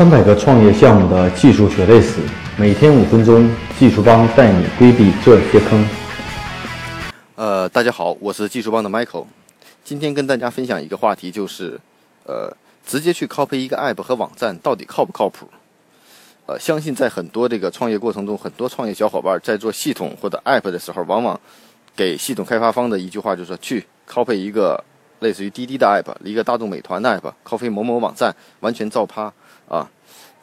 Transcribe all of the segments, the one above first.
三百个创业项目的技术血泪史，每天五分钟，技术帮带你规避这些坑。呃，大家好，我是技术帮的 Michael，今天跟大家分享一个话题，就是呃，直接去 copy 一个 app 和网站到底靠不靠谱？呃，相信在很多这个创业过程中，很多创业小伙伴在做系统或者 app 的时候，往往给系统开发方的一句话就是，去 copy 一个类似于滴滴的 app，一个大众美团的 app，copy 某某网站，完全照趴。啊，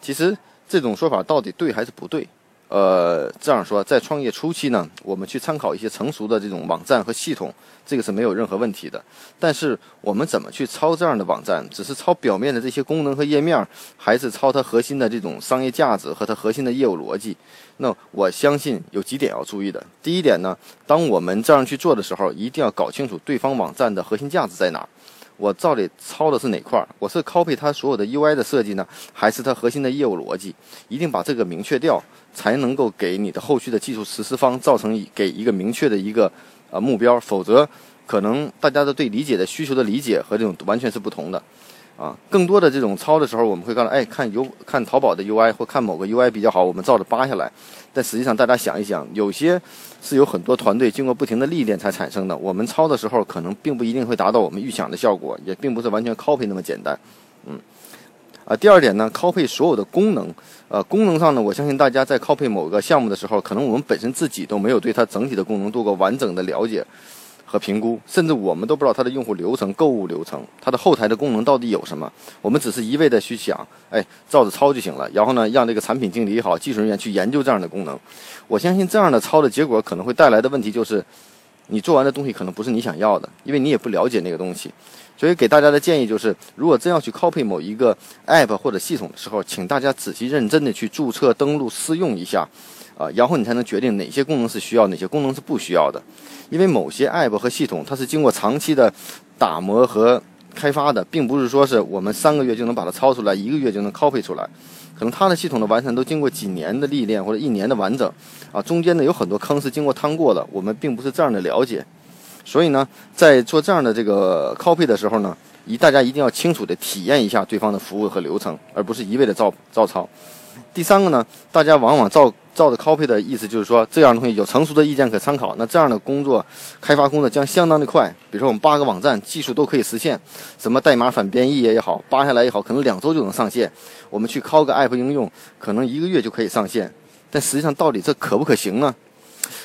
其实这种说法到底对还是不对？呃，这样说，在创业初期呢，我们去参考一些成熟的这种网站和系统，这个是没有任何问题的。但是我们怎么去抄这样的网站？只是抄表面的这些功能和页面，还是抄它核心的这种商业价值和它核心的业务逻辑？那我相信有几点要注意的。第一点呢，当我们这样去做的时候，一定要搞清楚对方网站的核心价值在哪。我到底抄的是哪块？我是 copy 它所有的 UI 的设计呢，还是它核心的业务逻辑？一定把这个明确掉，才能够给你的后续的技术实施方造成给一个明确的一个呃目标。否则，可能大家的对理解的需求的理解和这种完全是不同的。啊，更多的这种抄的时候，我们会告诉，哎，看有看淘宝的 UI 或看某个 UI 比较好，我们照着扒下来。但实际上，大家想一想，有些是有很多团队经过不停的历练才产生的。我们抄的时候，可能并不一定会达到我们预想的效果，也并不是完全 copy 那么简单。嗯，啊，第二点呢，copy 所有的功能，呃，功能上呢，我相信大家在 copy 某个项目的时候，可能我们本身自己都没有对它整体的功能做过完整的了解。和评估，甚至我们都不知道它的用户流程、购物流程、它的后台的功能到底有什么。我们只是一味的去想，哎，照着抄就行了。然后呢，让这个产品经理也好、技术人员去研究这样的功能。我相信这样的抄的结果可能会带来的问题就是，你做完的东西可能不是你想要的，因为你也不了解那个东西。所以给大家的建议就是，如果真要去 copy 某一个 app 或者系统的时候，请大家仔细认真的去注册、登录、试用一下。啊，然后你才能决定哪些功能是需要，哪些功能是不需要的。因为某些 app 和系统，它是经过长期的打磨和开发的，并不是说是我们三个月就能把它抄出来，一个月就能 copy 出来。可能它的系统的完善都经过几年的历练或者一年的完整。啊，中间呢有很多坑是经过趟过的，我们并不是这样的了解。所以呢，在做这样的这个 copy 的时候呢，一大家一定要清楚的体验一下对方的服务和流程，而不是一味的照照抄。第三个呢，大家往往照。照着 copy 的意思就是说，这样的东西有成熟的意见可参考。那这样的工作，开发工作将相当的快。比如说，我们八个网站技术都可以实现，什么代码反编译也好，扒下来也好，可能两周就能上线。我们去拷个 app 应用，可能一个月就可以上线。但实际上，到底这可不可行呢？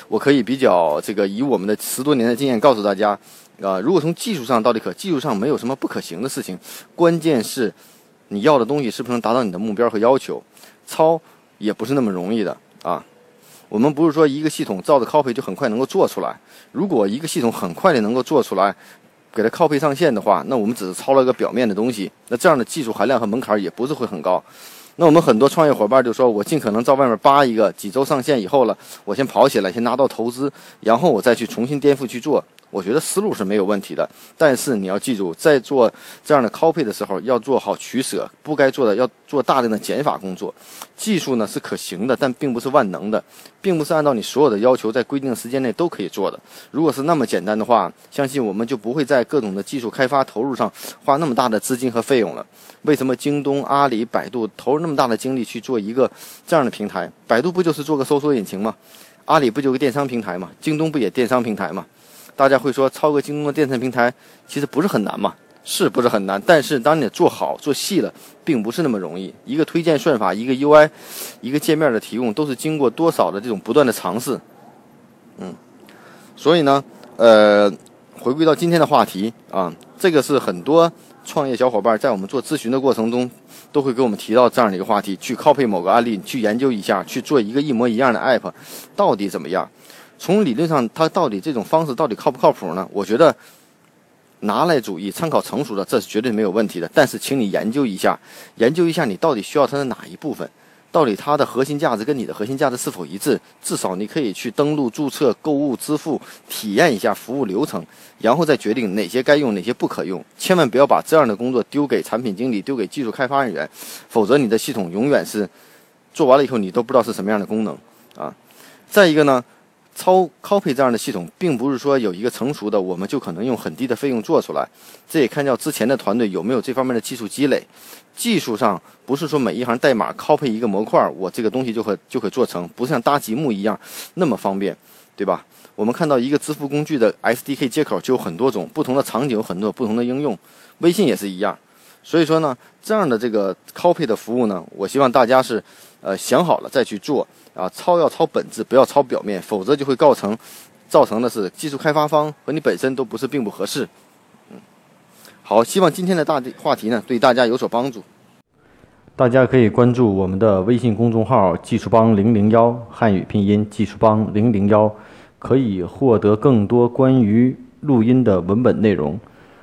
我可以比较这个以我们的十多年的经验告诉大家，啊，如果从技术上到底可，技术上没有什么不可行的事情，关键是你要的东西是不是能达到你的目标和要求。抄也不是那么容易的。啊，我们不是说一个系统照着 copy 就很快能够做出来。如果一个系统很快的能够做出来，给它 copy 上线的话，那我们只是抄了个表面的东西。那这样的技术含量和门槛也不是会很高。那我们很多创业伙伴就说，我尽可能在外面扒一个，几周上线以后了，我先跑起来，先拿到投资，然后我再去重新颠覆去做。我觉得思路是没有问题的，但是你要记住，在做这样的 copy 的时候，要做好取舍，不该做的要做大量的减法工作。技术呢是可行的，但并不是万能的，并不是按照你所有的要求在规定的时间内都可以做的。如果是那么简单的话，相信我们就不会在各种的技术开发投入上花那么大的资金和费用了。为什么京东、阿里、百度投入那么大的精力去做一个这样的平台？百度不就是做个搜索引擎吗？阿里不就个电商平台吗？京东不也电商平台吗？大家会说抄个京东的电商平台，其实不是很难嘛？是不是很难？但是当你做好做细了，并不是那么容易。一个推荐算法，一个 UI，一个界面的提供，都是经过多少的这种不断的尝试。嗯，所以呢，呃，回归到今天的话题啊，这个是很多创业小伙伴在我们做咨询的过程中，都会给我们提到这样的一个话题：去 copy 某个案例，去研究一下，去做一个一模一样的 app，到底怎么样？从理论上，它到底这种方式到底靠不靠谱呢？我觉得拿来主义、参考成熟的，这是绝对没有问题的。但是，请你研究一下，研究一下你到底需要它的哪一部分，到底它的核心价值跟你的核心价值是否一致。至少你可以去登录、注册、购物、支付，体验一下服务流程，然后再决定哪些该用，哪些不可用。千万不要把这样的工作丢给产品经理、丢给技术开发人员，否则你的系统永远是做完了以后你都不知道是什么样的功能啊。再一个呢？操 Copy 这样的系统，并不是说有一个成熟的，我们就可能用很低的费用做出来。这也看到之前的团队有没有这方面的技术积累。技术上不是说每一行代码 Copy 一个模块，我这个东西就可就可做成，不像搭积木一样那么方便，对吧？我们看到一个支付工具的 SDK 接口就有很多种，不同的场景有很多不同的应用。微信也是一样。所以说呢，这样的这个 Copy 的服务呢，我希望大家是呃想好了再去做。啊，抄要抄本质，不要抄表面，否则就会造成，造成的是技术开发方和你本身都不是并不合适。嗯，好，希望今天的大话题呢对大家有所帮助。大家可以关注我们的微信公众号“技术帮零零幺”汉语拼音“技术帮零零幺”，可以获得更多关于录音的文本内容。